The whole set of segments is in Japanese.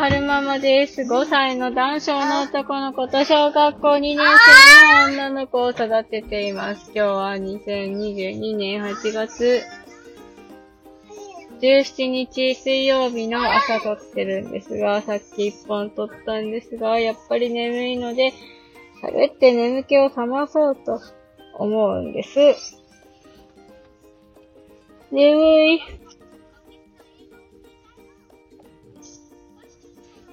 春ママです。5歳の男性の男の子と小学校2年生の女の子を育てています。今日は2022年8月17日水曜日の朝撮ってるんですが、さっき1本撮ったんですが、やっぱり眠いので、喋って眠気を覚まそうと思うんです。眠い。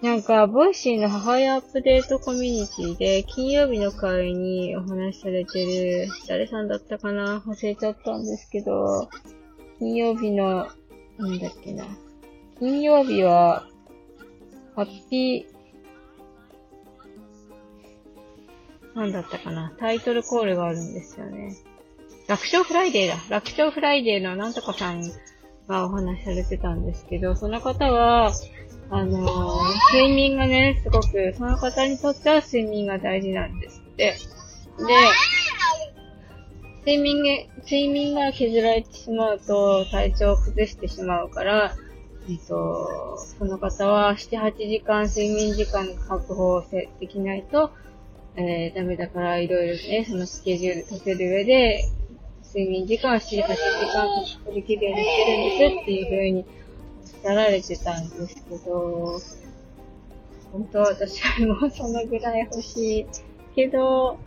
なんか、 Voicy の母親アップデートコミュニティで、金曜日の会にお話しされてる、誰さんだったかな？忘れちゃったんですけど、金曜日の、なんだっけな。金曜日は、ハッピー、なんだったかな？タイトルコールがあるんですよね。楽勝フライデーだ。楽勝フライデーのなんとかさんがお話しされてたんですけど、その方は、あの、睡眠がね、すごく、その方にとっては睡眠が大事なんですって。で、睡眠が、睡眠が削られてしまうと体調を崩してしまうから、えっと、その方は7、8時間睡眠時間確保できないと、えー、ダメだからいろいろね、そのスケジュール立てる上で、睡眠時間は7、8時間確保できるようにしてるんですっていう風におっしゃられてたんですけど、本当は私はもうそのぐらい欲しいけど、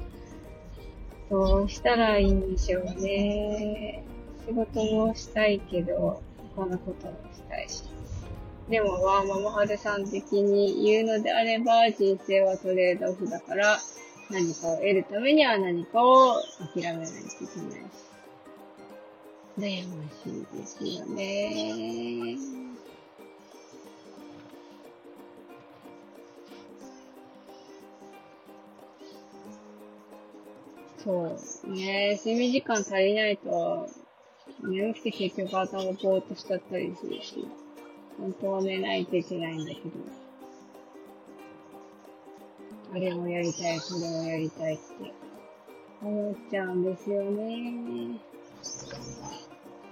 どうしたらいいんでしょうね。仕事もしたいけど、他のこともしたいし。でも、ワーママハルさん的に言うのであれば、人生はトレードオフだから、何かを得るためには何かを諦めないといけないし。悩ましいですよね。そう。ね睡眠時間足りないと、眠くて結局頭ぼーっとしちゃったりするし、本当は寝ないといけないんだけど、あれもやりたい、これもやりたいって思っちゃうんですよね。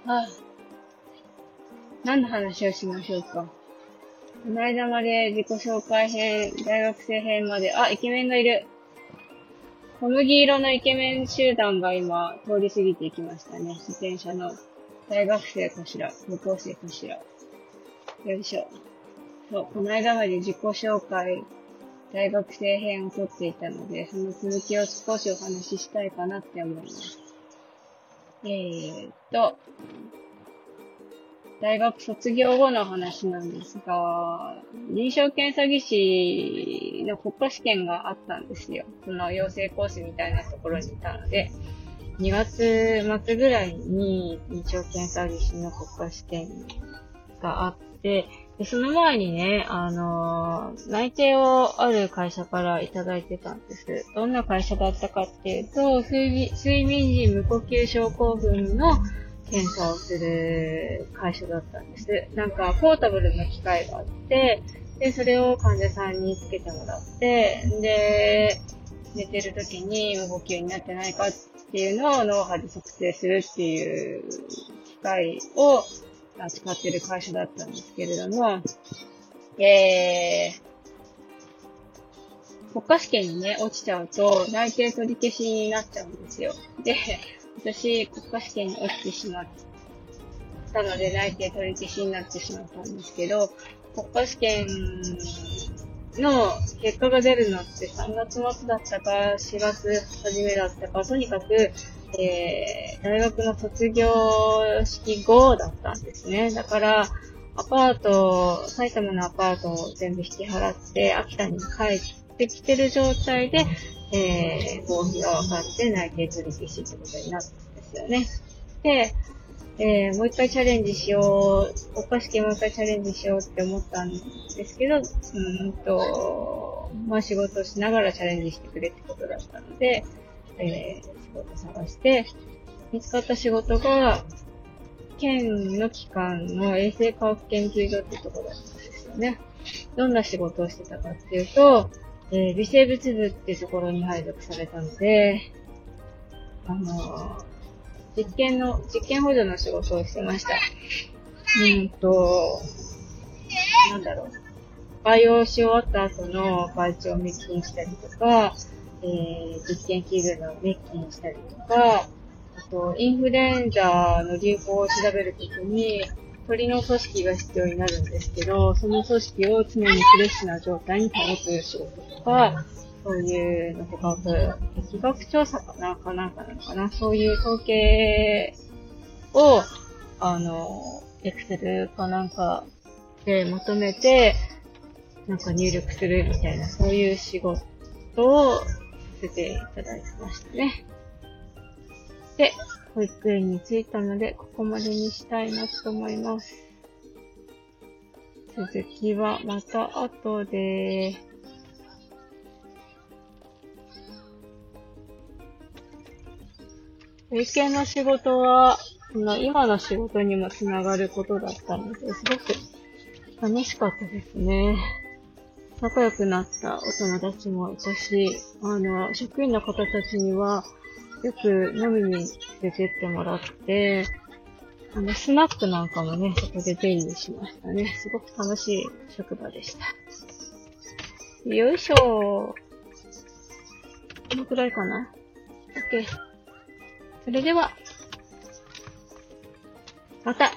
はぁ、何の話をしましょうか？この間まで自己紹介編、大学生編まで、あ、イケメンがいる。小麦色のイケメン集団が今通り過ぎていきましたね。自転車の大学生かしら、高校生かしら。よいしょ。そう、この間まで自己紹介、大学生編を撮っていたので、その続きを少しお話ししたいかなって思います。えーっと、大学卒業後の話なんですが、臨床検査技師の国家試験があったんですよ。その養成コースみたいなところにいたので、2月末ぐらいに臨床検査技師の国家試験があって、でその前にね、あのー内定をある会社からいただいてたんです。どんな会社だったかっていうと、睡眠時無呼吸症候群の検査をする会社だったんです。なんか、ポータブルの機械があって、で、それを患者さんにつけてもらって、で、寝てる時に無呼吸になってないかっていうのを脳波で測定するっていう機械を扱ってる会社だったんですけれども、えー、国家試験にね、落ちちゃうと内定取り消しになっちゃうんですよ。で、私、国家試験に落ちてしまったので、内定取り消しになってしまったんですけど、国家試験の結果が出るのって3月末だったか、4月初めだったか、とにかく、えー、大学の卒業式後だったんですね。だから、アパート、埼玉のアパートを全部引き払って、秋田に帰ってきてる状態で、えー、合否が分かって内定取り消しってことになったんですよね。で、えー、もう一回チャレンジしよう、国家試験もう一回チャレンジしようって思ったんですけど、うんと、まあ仕事しながらチャレンジしてくれってことだったので、えー、仕事探して、見つかった仕事が、県の機関の衛生科学研究所ってところだったんですよね。どんな仕事をしてたかっていうと、えー微生物部ってところに配属されたので、あのー実験の、実験補助の仕事をしてました。うんと、なんだろう。培養し終わった後の培地を滅菌したりとか、えー、実験器具の滅菌したりとか、あと、インフルエンザの流行を調べるときに、鳥の組織が必要になるんですけど、その組織を常にフレッシュな状態に保つ仕事とか、そういうのとか、疫学調査かなかなんかなのかなそういう統計を、あの、エクセルかなんかでまとめて、なんか入力するみたいな、そういう仕事をさせていただいてましたね。で、保育園に着いたので、ここまでにしたいなと思います。続きはまた後で。保育園の仕事は、の今の仕事にもつながることだったので、すごく楽しかったですね。仲良くなったお友達もいたし、あの、職員の方たちには、よく飲みに出てってもらって、あの、スナックなんかもね、そこで便利しましたね。すごく楽しい職場でした。よいしょーこのくらいかな ?OK。それでは、また